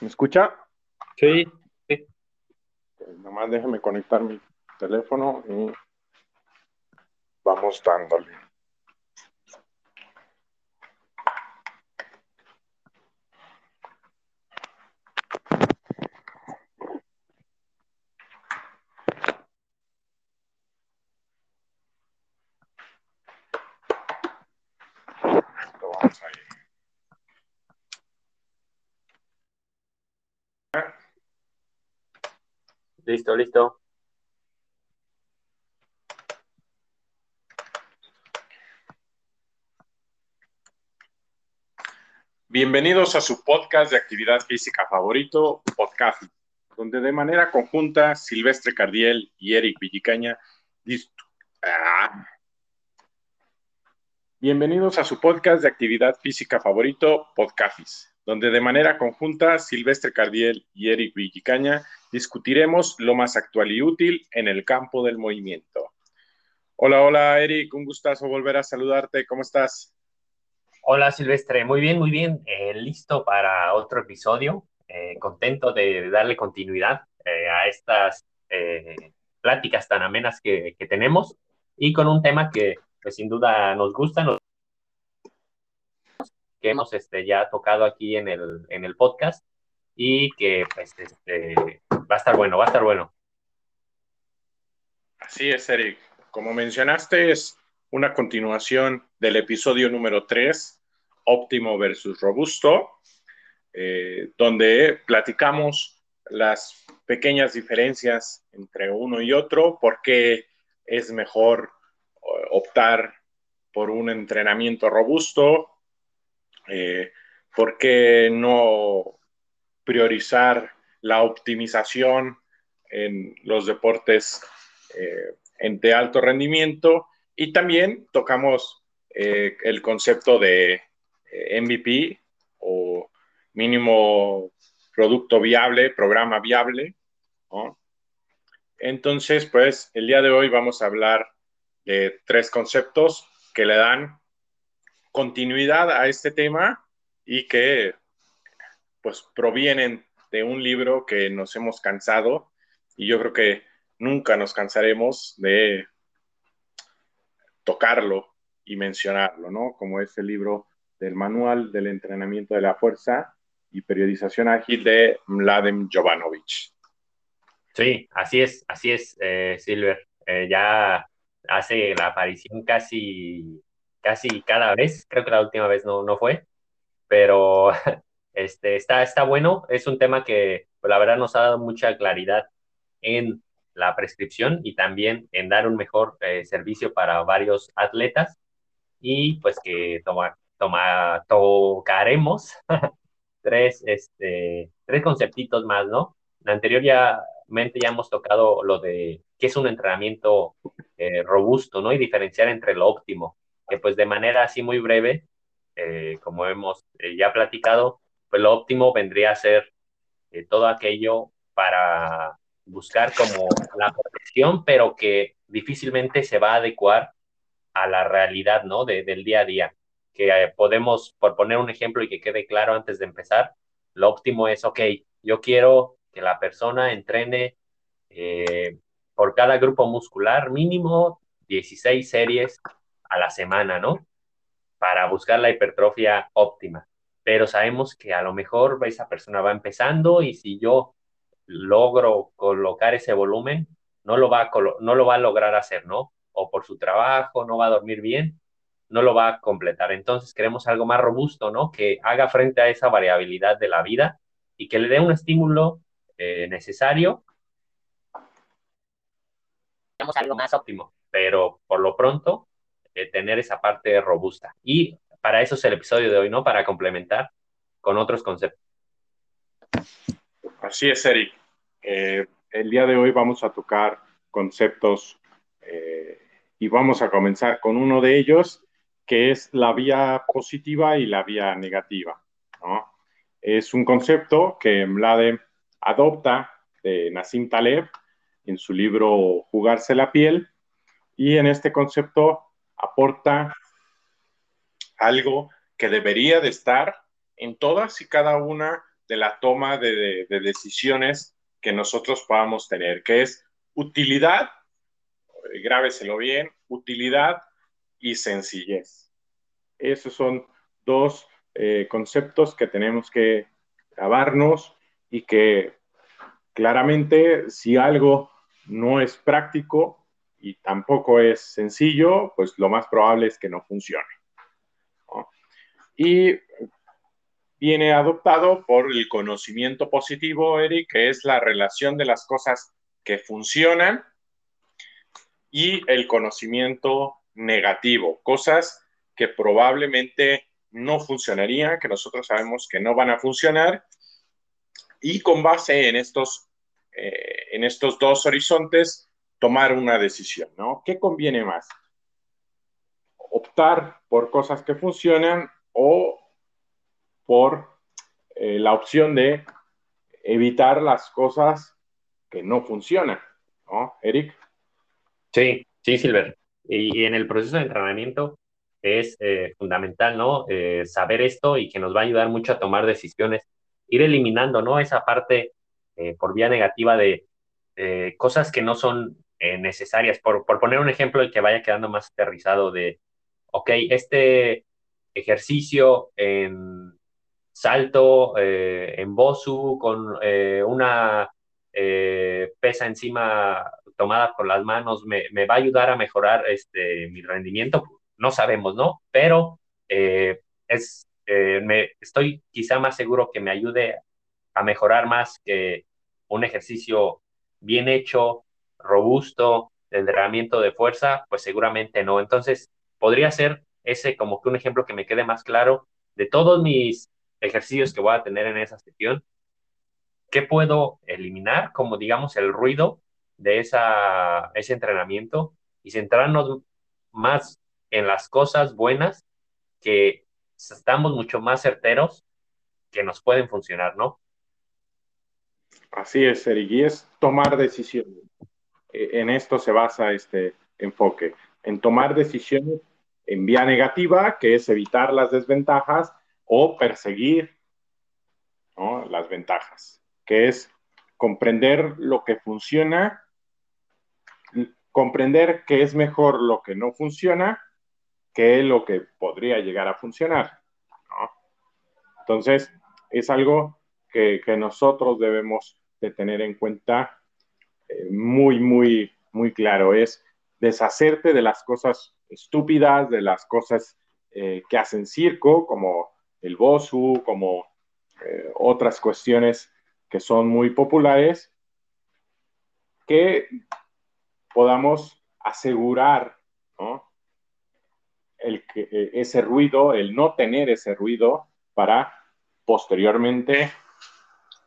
¿Me escucha? Sí, sí. Nomás déjeme conectar mi teléfono y vamos dándole. Lo vamos ahí. Listo, listo. Bienvenidos a su podcast de actividad física favorito, Podcast, donde de manera conjunta Silvestre Cardiel y Eric Villicaña. Ah. Bienvenidos a su podcast de actividad física favorito, Podcafis, donde de manera conjunta Silvestre Cardiel y Eric Villicaña discutiremos lo más actual y útil en el campo del movimiento. Hola, hola Eric, un gustazo volver a saludarte, ¿cómo estás? Hola Silvestre, muy bien, muy bien. Eh, listo para otro episodio. Eh, contento de, darle continuidad eh, a estas eh, pláticas tan amenas que, que tenemos y con un tema que pues, sin duda nos gusta, que hemos este, ya tocado aquí en el, en el podcast y que pues este, va a estar bueno, va a estar bueno. Así es, Eric. Como mencionaste, es una continuación del episodio número 3, óptimo versus robusto, eh, donde platicamos las pequeñas diferencias entre uno y otro, por qué es mejor eh, optar por un entrenamiento robusto, eh, por qué no priorizar la optimización en los deportes eh, de alto rendimiento y también tocamos eh, el concepto de eh, MVP o mínimo producto viable, programa viable. Entonces, pues el día de hoy vamos a hablar de tres conceptos que le dan continuidad a este tema y que pues provienen de un libro que nos hemos cansado y yo creo que nunca nos cansaremos de tocarlo y mencionarlo, ¿no? Como es el libro del Manual del Entrenamiento de la Fuerza y Periodización Ágil de Mladen Jovanovic. Sí, así es, así es, eh, Silver. Eh, ya hace la aparición casi, casi cada vez, creo que la última vez no, no fue, pero este, está, está bueno, es un tema que pues, la verdad nos ha dado mucha claridad en la prescripción y también en dar un mejor eh, servicio para varios atletas y pues que toma, toma, tocaremos tres, este, tres conceptitos más, ¿no? La anterior ya, hemos tocado lo de qué es un entrenamiento eh, robusto, ¿no? Y diferenciar entre lo óptimo, que pues de manera así muy breve, eh, como hemos ya platicado, pues lo óptimo vendría a ser eh, todo aquello para buscar como la perfección, pero que difícilmente se va a adecuar a la realidad, ¿no? De, del día a día. Que eh, podemos, por poner un ejemplo y que quede claro antes de empezar, lo óptimo es, ok, yo quiero que la persona entrene eh, por cada grupo muscular mínimo 16 series a la semana, ¿no? Para buscar la hipertrofia óptima. Pero sabemos que a lo mejor esa persona va empezando y si yo logro colocar ese volumen, no lo va a, no lo va a lograr hacer, ¿no? O por su trabajo, no va a dormir bien, no lo va a completar. Entonces queremos algo más robusto, ¿no? Que haga frente a esa variabilidad de la vida y que le dé un estímulo eh, necesario. Algo más óptimo, pero por lo pronto eh, tener esa parte robusta. Y para eso es el episodio de hoy, ¿no? Para complementar con otros conceptos. Así es, Eric. Eh, el día de hoy vamos a tocar conceptos eh, y vamos a comenzar con uno de ellos, que es la vía positiva y la vía negativa. Es un concepto que Mlade adopta de Nassim Taleb en su libro Jugarse la piel y en este concepto aporta algo que debería de estar en todas y cada una de la toma de, decisiones que nosotros podamos tener, que es utilidad, grábeselo bien, utilidad y sencillez. Esos son dos eh, conceptos que tenemos que grabarnos y que claramente si algo no es práctico y tampoco es sencillo, pues lo más probable es que no funcione. Y viene adoptado por el conocimiento positivo, Eric, que es la relación de las cosas que funcionan y el conocimiento negativo, cosas que probablemente no funcionarían, que nosotros sabemos que no van a funcionar, y con base en estos, eh, en estos dos horizontes, tomar una decisión, ¿no? ¿Qué conviene más? Optar por cosas que funcionan o por eh, la opción de evitar las cosas que no funcionan, ¿no, Eric? Sí, sí, Silver. Y, en el proceso de entrenamiento es eh, fundamental, ¿no? Eh, saber esto y que nos va a ayudar mucho a tomar decisiones, ir eliminando, ¿no? Esa parte por vía negativa de cosas que no son necesarias. Por, por poner un ejemplo y que vaya quedando más aterrizado de, ok, este ejercicio en salto eh, en Bosu con eh, una eh, pesa encima tomada por las manos, me, va a ayudar a mejorar este, mi rendimiento? No sabemos, ¿no? Pero es, me, estoy quizá más seguro que me ayude a mejorar más que un ejercicio bien hecho, robusto, de entrenamiento de fuerza, pues seguramente no. Entonces, podría ser ese como que un ejemplo que me quede más claro de todos mis ejercicios que voy a tener en esa sesión, ¿qué puedo eliminar como digamos el ruido de esa, ese entrenamiento y centrarnos más en las cosas buenas que estamos mucho más certeros que nos pueden funcionar, ¿no? Así es, Eric, y es tomar decisiones. E, en esto se basa este enfoque, en tomar decisiones en vía negativa, que es evitar las desventajas, o perseguir las ventajas, que es comprender lo que funciona, comprender que es mejor lo que no funciona que lo que podría llegar a funcionar. Entonces, es algo que, nosotros debemos de tener en cuenta eh, muy, muy, muy claro. Es deshacerte de las cosas estúpidas, de las cosas eh, que hacen circo, como el BOSU, como eh, otras cuestiones que son muy populares, que podamos asegurar el que, eh, ese ruido, el no tener ese ruido para posteriormente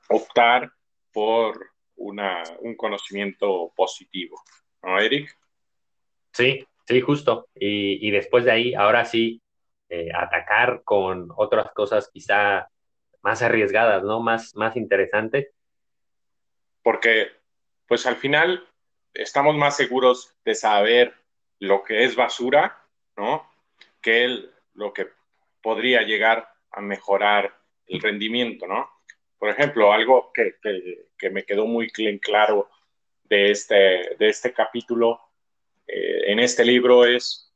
optar por una, un conocimiento positivo. ¿No, Eric? Sí, sí, justo. Y, y después de ahí, ahora sí, eh, atacar con otras cosas quizá más arriesgadas, ¿no? Más, más interesantes. Porque, pues al final, estamos más seguros de saber lo que es basura, ¿no? Que lo que podría llegar a mejorar el rendimiento, ¿no? Por ejemplo, algo que, me quedó muy claro de este, de este capítulo eh, en este libro es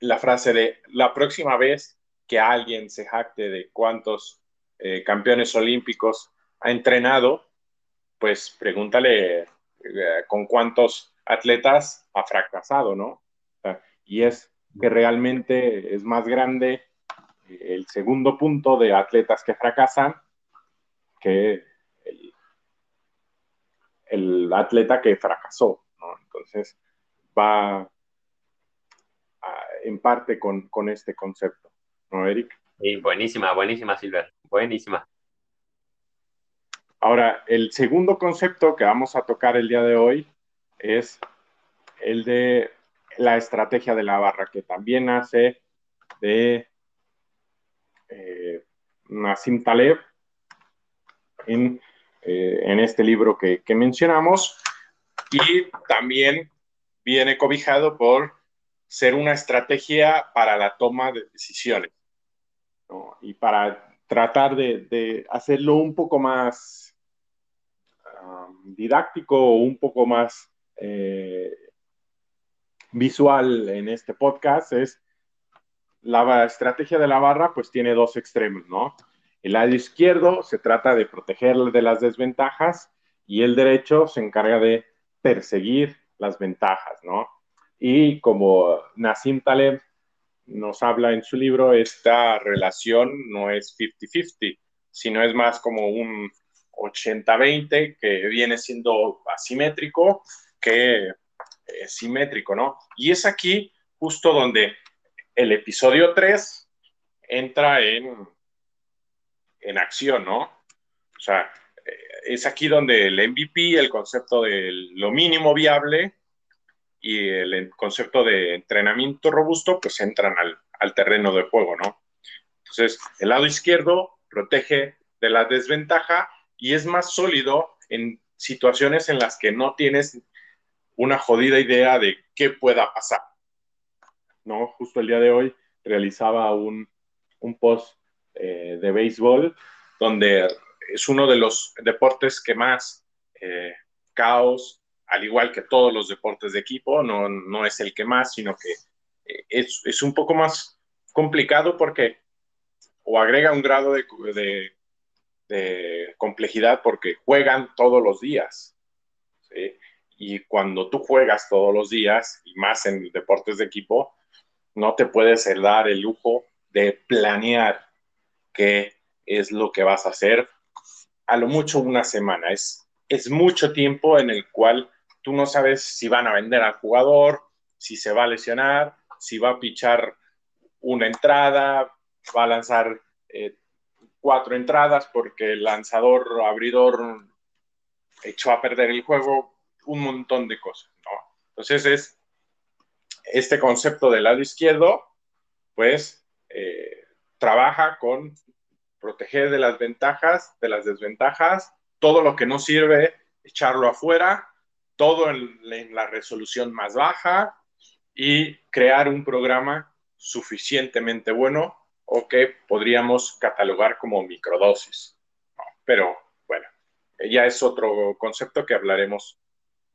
la frase de la próxima vez que alguien se jacte de cuántos eh, campeones olímpicos ha entrenado, pues pregúntale eh, con cuántos atletas ha fracasado, ¿no? y es que realmente es más grande el segundo punto de atletas que fracasan que el, atleta que fracasó. Entonces va, en parte con, este concepto, ¿no, Eric? Sí, buenísima, buenísima, Silver, buenísima. Ahora, el segundo concepto que vamos a tocar el día de hoy es el de la estrategia de la barra, que también nace de eh, Nassim Taleb en, eh, en este libro que, que mencionamos y también viene cobijado por ser una estrategia para la toma de decisiones y para tratar de, hacerlo un poco más um, didáctico o un poco más eh, visual en este podcast es la estrategia de la barra pues tiene dos extremos, ¿no? El lado izquierdo se trata de proteger de las desventajas y el derecho se encarga de perseguir las ventajas, ¿no? Y como Nassim Taleb nos habla en su libro, esta relación no es 50-50, sino es más como un 80-20 que viene siendo asimétrico que eh, simétrico, ¿no? Y es aquí justo donde el episodio 3 entra en, en acción, ¿no? O sea, es aquí donde el MVP, el concepto de lo mínimo viable y el concepto de entrenamiento robusto, pues entran al, al terreno de juego, ¿no? Entonces, el lado izquierdo protege de la desventaja y es más sólido en situaciones en las que no tienes una jodida idea de qué pueda pasar. ¿No? Justo el día de hoy realizaba un, un post eh, de béisbol donde es uno de los deportes que más eh, caos, al igual que todos los deportes de equipo, no, no es el que más, sino que eh, es, es, un poco más complicado porque o agrega un grado de, de, complejidad porque juegan todos los días. Y cuando tú juegas todos los días, y más en deportes de equipo, no te puedes dar el lujo de planear qué es lo que vas a hacer a lo mucho una semana. Es, es mucho tiempo en el cual tú no sabes si van a vender al jugador, si se va a lesionar, si va a pichar una entrada, va a lanzar eh, cuatro entradas porque el lanzador abridor echó a perder el juego un montón de cosas, ¿no? Entonces es este concepto del lado izquierdo, pues eh, trabaja con proteger de las ventajas, de las desventajas, todo lo que no sirve, echarlo afuera, todo en, la resolución más baja y crear un programa suficientemente bueno o que podríamos catalogar como microdosis. Pero bueno, ya es otro concepto que hablaremos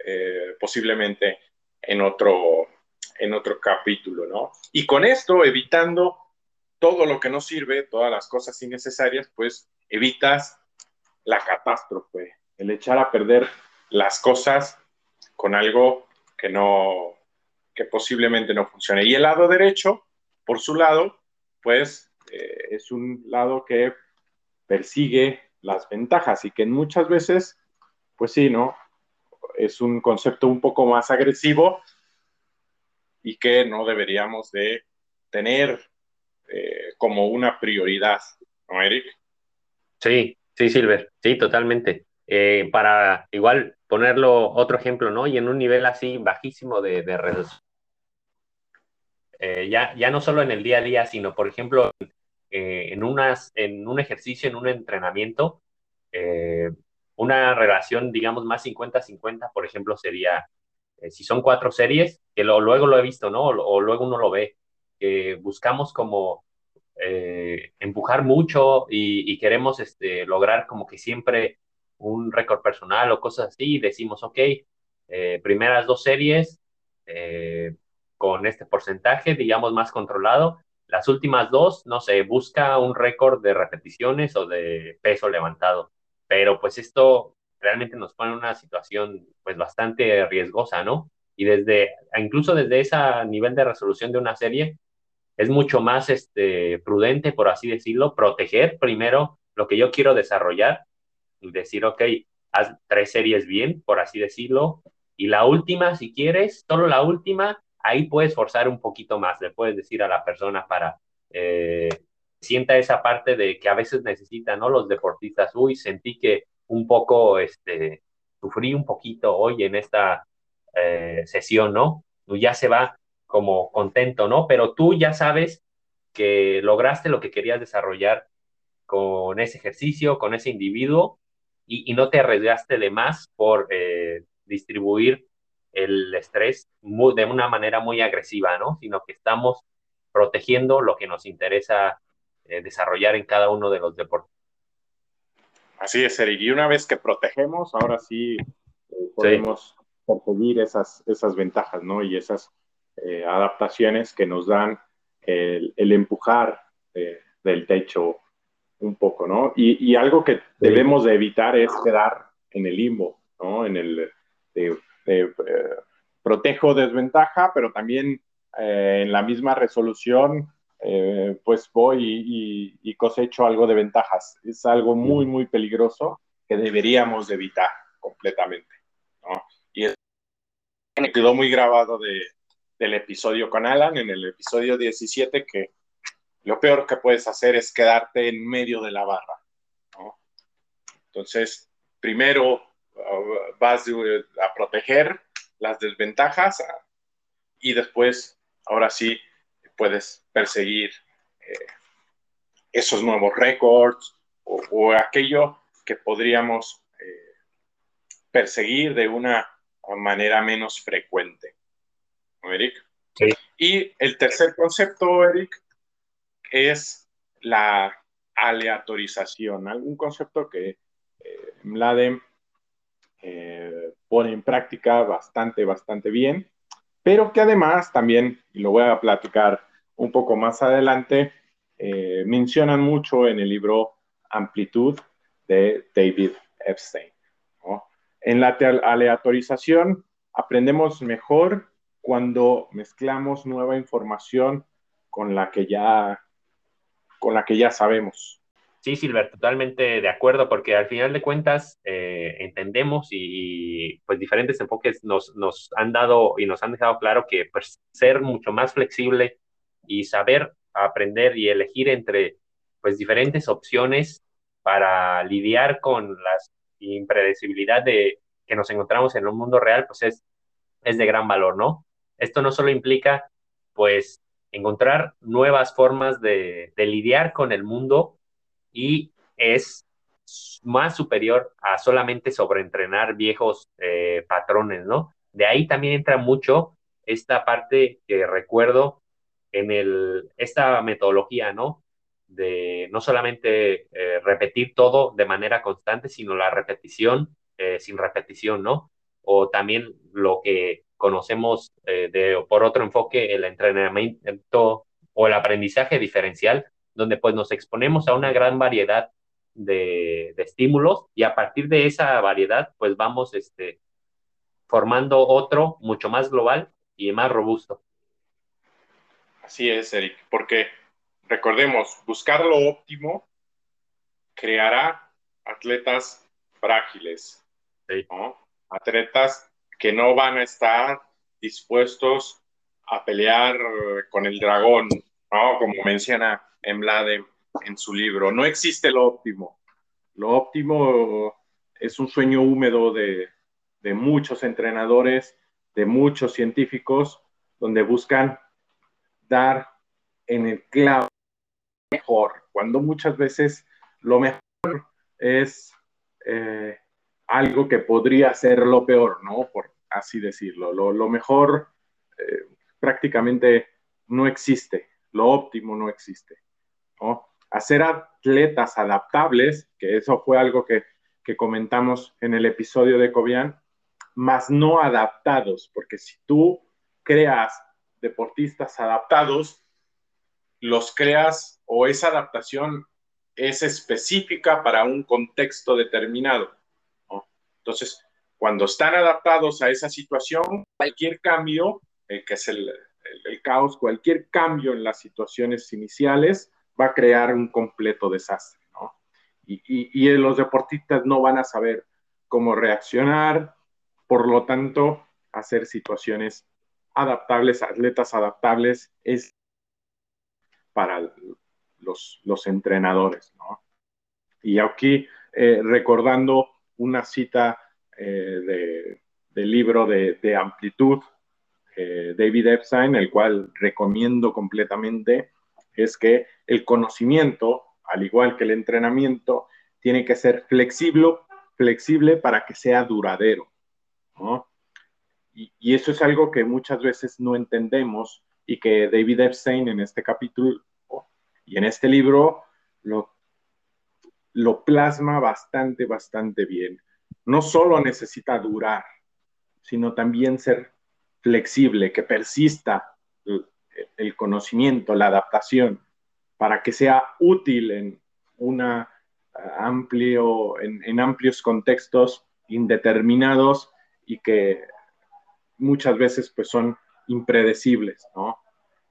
eh, posiblemente en otro, en otro capítulo, ¿no? Y con esto, evitando todo lo que no sirve, todas las cosas innecesarias, pues evitas la catástrofe, el echar a perder las cosas con algo que no, que posiblemente no funcione. Y el lado derecho, por su lado, pues eh, es un lado que persigue las ventajas y que muchas veces, pues sí, ¿no? es un concepto un poco más agresivo y que no deberíamos de tener eh, como una prioridad, ¿no, Eric? Sí, sí, Silver, sí, totalmente. Eh, para igual ponerlo otro ejemplo, ¿no? Y en un nivel así bajísimo de, de. Eh, ya, ya no solo en el día a día, sino, por ejemplo, en, unas, en un ejercicio, en un entrenamiento, una relación, digamos, más 50-50, por ejemplo, sería, si son cuatro series, que luego lo he visto, ¿no? O, luego uno lo ve, que buscamos como eh, empujar mucho y, queremos este, lograr como que siempre un récord personal o cosas así, y decimos, ok, eh, primeras dos series con este porcentaje, digamos, más controlado. Las últimas dos, no sé, busca un récord de repeticiones o de peso levantado pero pues esto realmente nos pone en una situación pues bastante riesgosa, ¿no? Y desde, incluso desde ese nivel de resolución de una serie, es mucho más este, prudente, por así decirlo, proteger primero lo que yo quiero desarrollar y decir, ok, haz tres series bien, por así decirlo, y la última, si quieres, solo la última, ahí puedes forzar un poquito más, le puedes decir a la persona para eh, sienta esa parte de que a veces necesitan, ¿no? Los deportistas, uy, sentí que un poco, este, sufrí un poquito hoy en esta eh, sesión, ¿no? Ya se va como contento, ¿no? Pero tú ya sabes que lograste lo que querías desarrollar con ese ejercicio, con ese individuo, y, no te arriesgaste de más por eh, distribuir el estrés de una manera muy agresiva, ¿no? Sino que estamos protegiendo lo que nos interesa eh, desarrollar en cada uno de los deportes. Así es, Eric. Y una vez que protegemos, ahora sí eh, podemos conseguir esas, esas ventajas, ¿no? Y esas eh, adaptaciones que nos dan el, empujar del techo un poco, ¿no? Y, algo que debemos de evitar es quedar en el limbo, ¿no? En el protejo desventaja, pero también en la misma resolución eh, pues voy y, cosecho algo de ventajas. Es algo muy, muy peligroso que deberíamos evitar completamente. Y me quedó muy grabado de, del episodio con Alan, en el episodio 17, que lo peor que puedes hacer es quedarte en medio de la barra. Entonces, primero uh, vas a proteger las desventajas y después, ahora sí, puedes perseguir eh, esos nuevos récords o, aquello que podríamos eh, perseguir de una manera menos frecuente. ¿No, Eric? Sí. Y el tercer concepto, Eric, es la aleatorización, algún concepto que eh, Mladem eh, pone en práctica bastante, bastante bien, pero que además también, y lo voy a platicar un poco más adelante, eh, mencionan mucho en el libro Amplitud de David Epstein. En la aleatorización aprendemos mejor cuando mezclamos nueva información con la que ya, con la que ya sabemos. Sí, Silver, totalmente de acuerdo, porque al final de cuentas eh, entendemos y, pues diferentes enfoques nos, nos han dado y nos han dejado claro que pues, ser mucho más flexible y saber aprender y elegir entre pues diferentes opciones para lidiar con la impredecibilidad de que nos encontramos en un mundo real, pues es, es de gran valor, ¿no? Esto no solo implica pues encontrar nuevas formas de, lidiar con el mundo y es más superior a solamente sobreentrenar viejos eh, patrones, ¿no? De ahí también entra mucho esta parte que recuerdo en el, esta metodología, ¿no? De no solamente eh, repetir todo de manera constante, sino la repetición eh, sin repetición, ¿no? O también lo que conocemos eh, de, por otro enfoque, el entrenamiento o el aprendizaje diferencial, donde pues nos exponemos a una gran variedad de, de estímulos y a partir de esa variedad pues vamos este, formando otro mucho más global y más robusto. Así es, Eric, porque recordemos, buscar lo óptimo creará atletas frágiles, atletas que no van a estar dispuestos a pelear con el dragón, ¿no? como menciona Emblade en su libro. No existe lo óptimo. Lo óptimo es un sueño húmedo de, de muchos entrenadores, de muchos científicos, donde buscan dar en el clavo mejor, cuando muchas veces lo mejor es eh, algo que podría ser lo peor, ¿no? Por así decirlo. Lo, mejor eh, prácticamente no existe, lo óptimo no existe. Hacer atletas adaptables, que eso fue algo que, que comentamos en el episodio de Cobian, más no adaptados, porque si tú creas deportistas adaptados, los creas o esa adaptación es específica para un contexto determinado. Entonces, cuando están adaptados a esa situación, cualquier cambio, eh, que es el, caos, cualquier cambio en las situaciones iniciales va a crear un completo desastre. Y, y los deportistas no van a saber cómo reaccionar, por lo tanto, hacer situaciones adaptables, atletas adaptables, es para los, los entrenadores. ¿no? Y aquí eh, recordando una cita eh, del libro de, Amplitud, eh, David Epstein, el cual recomiendo completamente, es que el conocimiento, al igual que el entrenamiento, tiene que ser flexible, flexible para que sea duradero. ¿no? Y, eso es algo que muchas veces no entendemos y que David Epstein en este capítulo Y en este libro lo, lo plasma bastante, bastante bien. No solo necesita durar, sino también ser flexible, que persista el conocimiento, la adaptación, para que sea útil en una eh, amplio, en, amplios contextos indeterminados y que muchas veces pues son impredecibles, ¿no?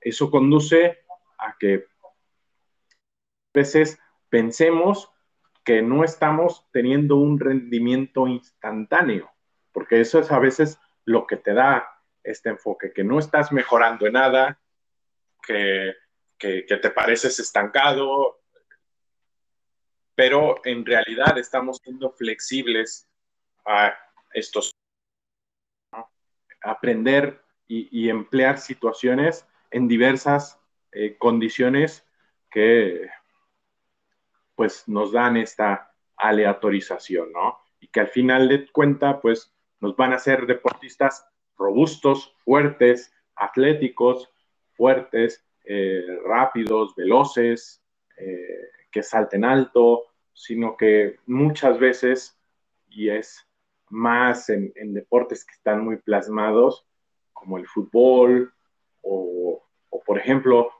Eso conduce a que a veces pensemos que no estamos teniendo un rendimiento instantáneo, porque eso es a veces lo que te da este enfoque, que no estás mejorando en nada, que, te pareces estancado, pero en realidad estamos siendo flexibles a estos, aprender y, emplear situaciones en diversas eh, condiciones que pues nos dan esta aleatorización, ¿no? Y que al final de cuenta, pues nos van a ser deportistas robustos, fuertes, atléticos, fuertes, eh, rápidos, veloces, eh, que salten alto, sino que muchas veces, y es más en, deportes que están muy plasmados, como el fútbol, o, o por ejemplo,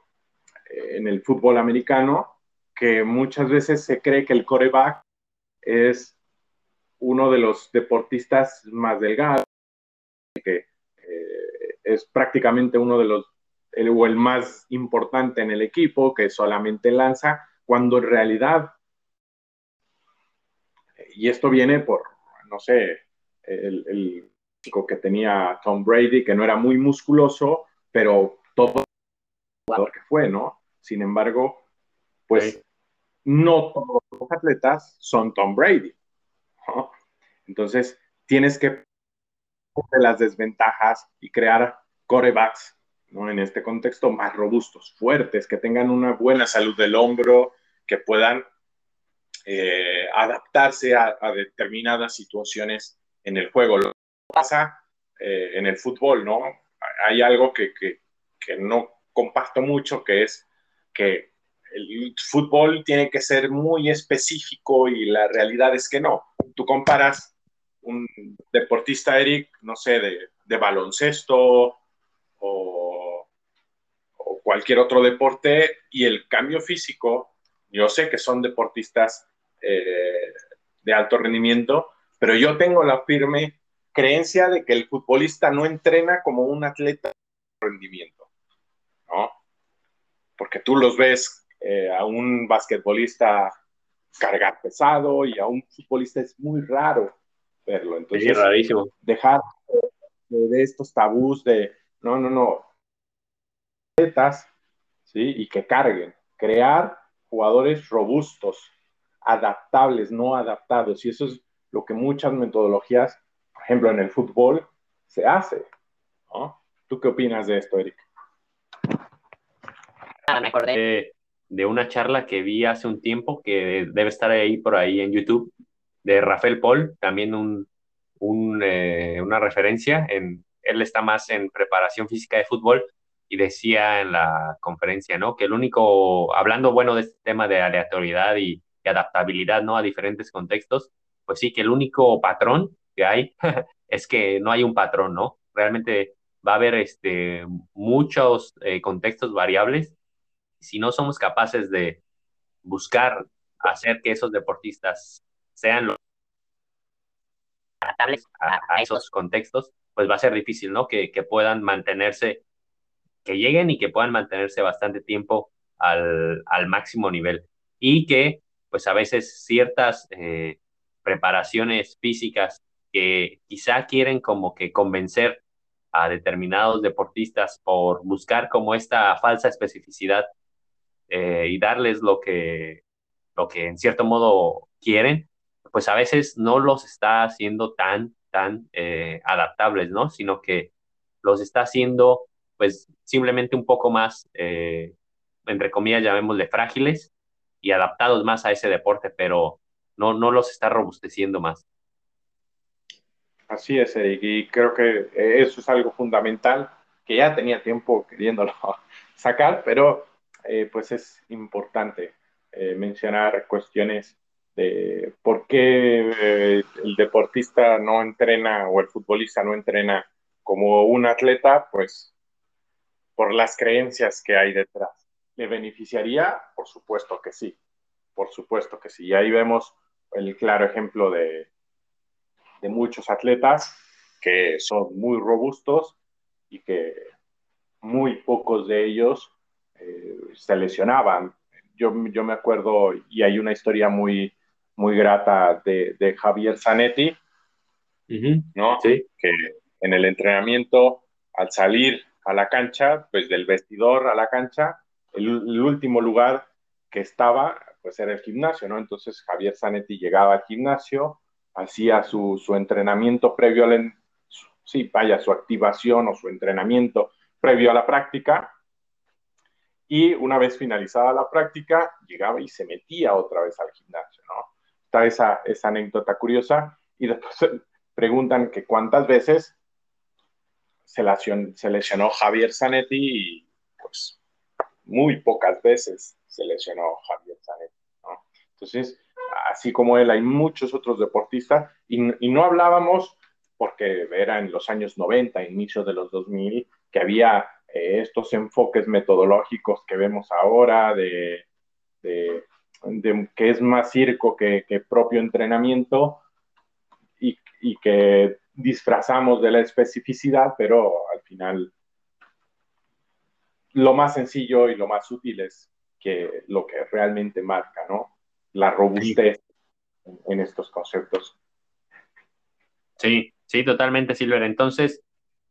en el fútbol americano, que muchas veces se cree que el coreback es uno de los deportistas más delgados, que eh, es prácticamente uno de los, o el más importante en el equipo, que solamente lanza, cuando en realidad, y esto viene por, no sé, el, el que tenía Tom Brady, que no era muy musculoso, pero todo jugador que fue, ¿no? Sin embargo, pues no todos los atletas son Tom Brady. Entonces, tienes que de las desventajas y crear corebacks, ¿no? En este contexto, más robustos, fuertes, que tengan una buena salud del hombro, que puedan eh, adaptarse a, determinadas situaciones en el juego. Lo que pasa eh, en el fútbol, ¿no? Hay algo que, que, que no comparto mucho, que es que el fútbol tiene que ser muy específico y la realidad es que no. Tú comparas un deportista, Eric, no sé, de, baloncesto o, cualquier otro deporte y el cambio físico, yo sé que son deportistas eh, de alto rendimiento, pero yo tengo la firme creencia de que el futbolista no entrena como un atleta de rendimiento, ¿no? Porque tú los ves eh, a un basquetbolista cargar pesado y a un futbolista es muy raro verlo. Entonces, rarísimo. dejar de, estos tabús de, no, no, no, ¿sí? Y que carguen, crear jugadores robustos, adaptables, no adaptados. Y eso es lo que muchas metodologías, por ejemplo, en el fútbol, se hace. ¿Tú qué opinas de esto, Eric? Ah, me acordé de una charla que vi hace un tiempo, que debe estar ahí por ahí en YouTube, de Rafael Paul, también un, eh, una referencia. En, él está más en preparación física de fútbol y decía en la conferencia, ¿no? Que el único, hablando, bueno, de este tema de aleatoriedad y, adaptabilidad, ¿no? A diferentes contextos, pues sí, que el único patrón que hay es que no hay un patrón, ¿no? Realmente va a haber este, muchos eh, contextos variables. Si no somos capaces de buscar hacer que esos deportistas sean los adaptables a, esos contextos, pues va a ser difícil, ¿no? Que, puedan mantenerse, que lleguen y que puedan mantenerse bastante tiempo al, máximo nivel. Y que, pues a veces ciertas eh, preparaciones físicas que quizá quieren como que convencer a determinados deportistas por buscar como esta falsa especificidad eh, y darles lo que, lo que en cierto modo quieren, pues a veces no los está haciendo tan, tan eh, adaptables, ¿no? Sino que los está haciendo, pues, simplemente un poco más, eh, entre comillas, llamémosle frágiles y adaptados más a ese deporte, pero no, no los está robusteciendo más. Así es, Eric, y creo que eso es algo fundamental que ya tenía tiempo queriéndolo sacar, pero eh, pues es importante eh, mencionar cuestiones de por qué eh, el deportista no entrena o el futbolista no entrena como un atleta, pues por las creencias que hay detrás. ¿Le beneficiaría? Por supuesto que sí, por supuesto que sí. Y ahí vemos el claro ejemplo de, de muchos atletas que son muy robustos y que muy pocos de ellos eh, se lesionaban. Yo, yo, me acuerdo, y hay una historia muy, muy grata de, de Javier Zanetti, ¿no? Sí. Que en el entrenamiento, al salir a la cancha, pues del vestidor a la cancha, el, el último lugar que estaba, pues era el gimnasio, ¿no? Entonces Javier Zanetti llegaba al gimnasio, hacía su, su entrenamiento previo al, sí, vaya, su activación o su entrenamiento previo a la práctica, y una vez finalizada la práctica, llegaba y se metía otra vez al gimnasio, ¿no? Está esa, esa anécdota curiosa y después preguntan que cuántas veces se lesionó, Javier Zanetti y pues muy pocas veces se lesionó Javier Zanetti. Entonces, así como él, hay muchos otros deportistas y, no hablábamos porque era en los años 90, inicio de los 2000, que había eh, estos enfoques metodológicos que vemos ahora, de, de, que es más circo que, propio entrenamiento y, y, que disfrazamos de la especificidad, pero al final lo más sencillo y lo más útil es que lo que realmente marca, ¿no? La robustez en, en estos conceptos. Sí, sí, totalmente, Silver. Entonces,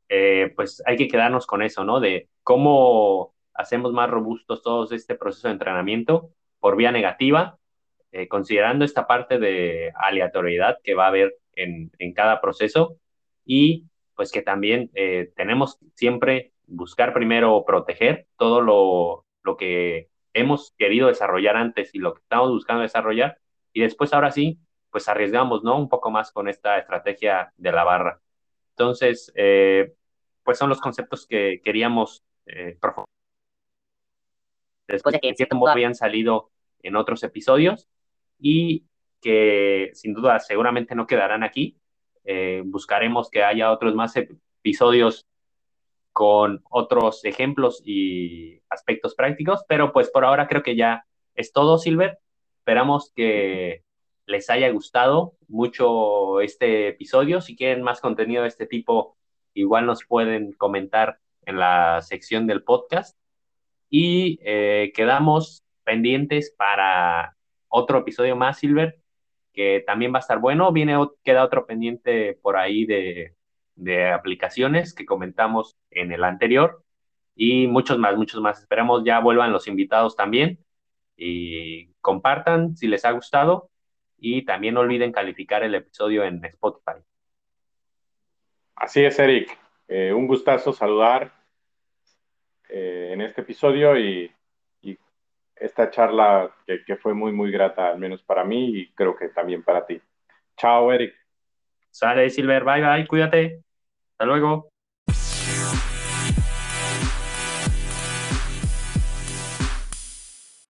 eh, pues hay que quedarnos con eso, ¿no? De cómo hacemos más robustos todo este proceso de entrenamiento por vía negativa, eh, considerando esta parte de aleatoriedad que va a haber en, en cada proceso y pues que también eh, tenemos siempre buscar primero proteger todo lo, lo que hemos querido desarrollar antes y lo que estamos buscando desarrollar y después ahora sí, pues arriesgamos, ¿no? Un poco más con esta estrategia de la barra. Entonces, pues son los conceptos que queríamos eh, Después de que en cierto modo habían salido en otros episodios y que sin duda seguramente no quedarán aquí. Eh, buscaremos que haya otros más episodios con otros ejemplos y aspectos prácticos, pero pues por ahora creo que ya es todo, Silver. Esperamos que les haya gustado mucho este episodio. Si quieren más contenido de este tipo, igual nos pueden comentar en la sección del podcast. Y eh, quedamos pendientes para otro episodio más, Silver, que también va a estar bueno. Viene, queda otro pendiente por ahí de, de aplicaciones que comentamos en el anterior. Y muchos más, muchos más. Esperamos ya vuelvan los invitados también. Y compartan si les ha gustado. Y también no olviden calificar el episodio en Spotify. Así es, Eric. Eh, un gustazo saludar eh, en este episodio y, esta charla que, que, fue muy, muy grata, al menos para mí y creo que también para ti. Chao, Eric. Sale, Silver. Bye, bye. Cuídate. Hasta luego.